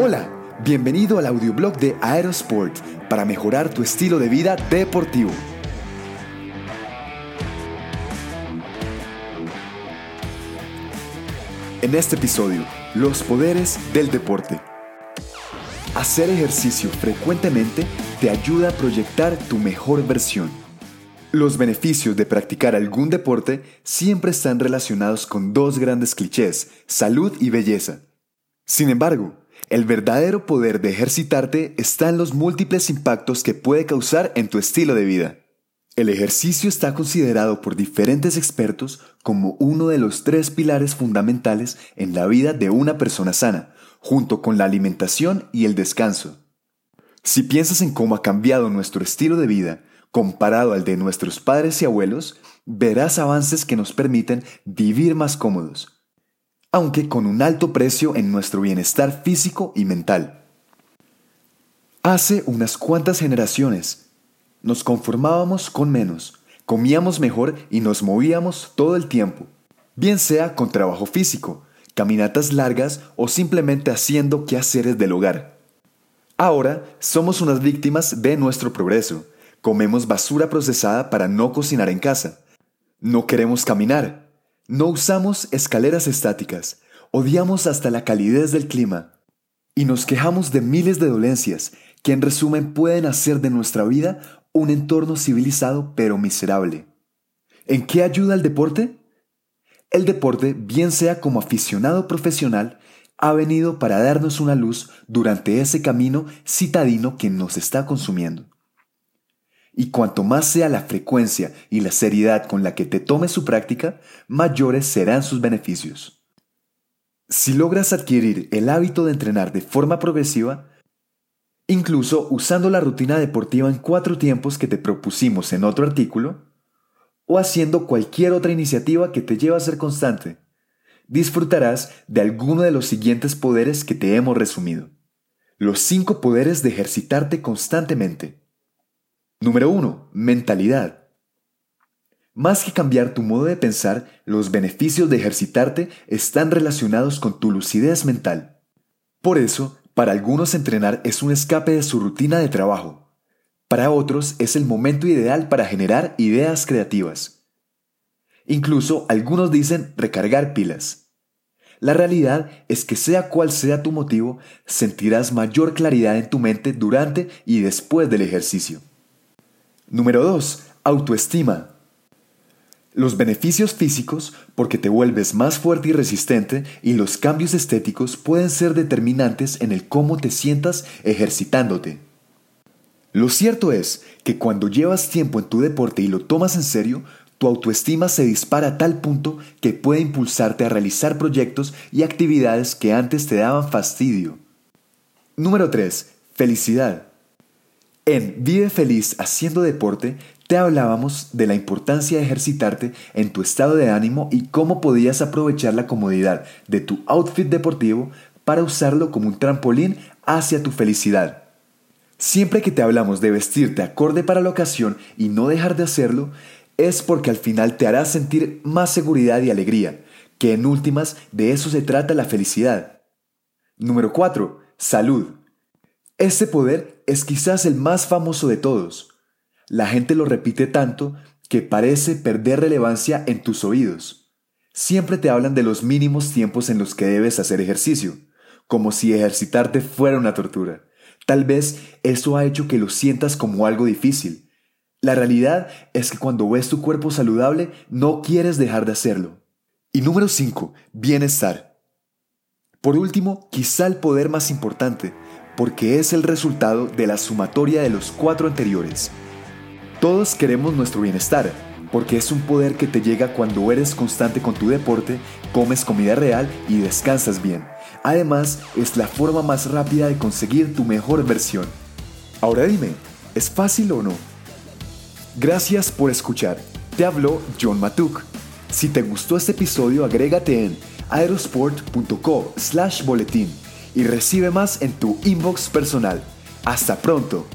Hola, bienvenido al audioblog de Aerosport para mejorar tu estilo de vida deportivo. En este episodio, los poderes del deporte. Hacer ejercicio frecuentemente te ayuda a proyectar tu mejor versión. Los beneficios de practicar algún deporte siempre están relacionados con dos grandes clichés, salud y belleza. Sin embargo, el verdadero poder de ejercitarte está en los múltiples impactos que puede causar en tu estilo de vida. El ejercicio está considerado por diferentes expertos como uno de los tres pilares fundamentales en la vida de una persona sana, junto con la alimentación y el descanso. Si piensas en cómo ha cambiado nuestro estilo de vida comparado al de nuestros padres y abuelos, verás avances que nos permiten vivir más cómodos, aunque con un alto precio en nuestro bienestar físico y mental. Hace unas cuantas generaciones nos conformábamos con menos, comíamos mejor y nos movíamos todo el tiempo, bien sea con trabajo físico, caminatas largas o simplemente haciendo quehaceres del hogar. Ahora somos unas víctimas de nuestro progreso. Comemos basura procesada para no cocinar en casa. No queremos caminar, no usamos escaleras estáticas, odiamos hasta la calidez del clima y nos quejamos de miles de dolencias que en resumen pueden hacer de nuestra vida un entorno civilizado pero miserable. ¿En qué ayuda el deporte? El deporte, bien sea como aficionado profesional, ha venido para darnos una luz durante ese camino citadino que nos está consumiendo. Y cuanto más sea la frecuencia y la seriedad con la que te tomes su práctica, mayores serán sus beneficios. Si logras adquirir el hábito de entrenar de forma progresiva, incluso usando la rutina deportiva en cuatro tiempos que te propusimos en otro artículo, o haciendo cualquier otra iniciativa que te lleve a ser constante, disfrutarás de alguno de los siguientes poderes que te hemos resumido. Los cinco poderes de ejercitarte constantemente. Número 1. Mentalidad. Más que cambiar tu modo de pensar, los beneficios de ejercitarte están relacionados con tu lucidez mental. Por eso, para algunos entrenar es un escape de su rutina de trabajo. Para otros es el momento ideal para generar ideas creativas. Incluso algunos dicen recargar pilas. La realidad es que sea cual sea tu motivo, sentirás mayor claridad en tu mente durante y después del ejercicio. Número 2. Autoestima. Los beneficios físicos, porque te vuelves más fuerte y resistente, y los cambios estéticos pueden ser determinantes en el cómo te sientas ejercitándote. Lo cierto es que cuando llevas tiempo en tu deporte y lo tomas en serio, tu autoestima se dispara a tal punto que puede impulsarte a realizar proyectos y actividades que antes te daban fastidio. Número 3. Felicidad. En Vive feliz haciendo deporte te hablábamos de la importancia de ejercitarte en tu estado de ánimo y cómo podías aprovechar la comodidad de tu outfit deportivo para usarlo como un trampolín hacia tu felicidad. Siempre que te hablamos de vestirte acorde para la ocasión y no dejar de hacerlo, es porque al final te hará sentir más seguridad y alegría, que en últimas de eso se trata la felicidad. Número 4. Salud. Este poder es quizás el más famoso de todos. La gente lo repite tanto que parece perder relevancia en tus oídos. Siempre te hablan de los mínimos tiempos en los que debes hacer ejercicio, como si ejercitarte fuera una tortura. Tal vez eso ha hecho que lo sientas como algo difícil. La realidad es que cuando ves tu cuerpo saludable no quieres dejar de hacerlo. Y número 5. Bienestar. Por último, quizá el poder más importante, porque es el resultado de la sumatoria de los cuatro anteriores. Todos queremos nuestro bienestar, porque es un poder que te llega cuando eres constante con tu deporte, comes comida real y descansas bien. Además, es la forma más rápida de conseguir tu mejor versión. Ahora dime, ¿es fácil o no? Gracias por escuchar. Te habló John Matuk. Si te gustó este episodio, agrégate en aerosport.co slash boletín y recibe más en tu inbox personal. Hasta pronto.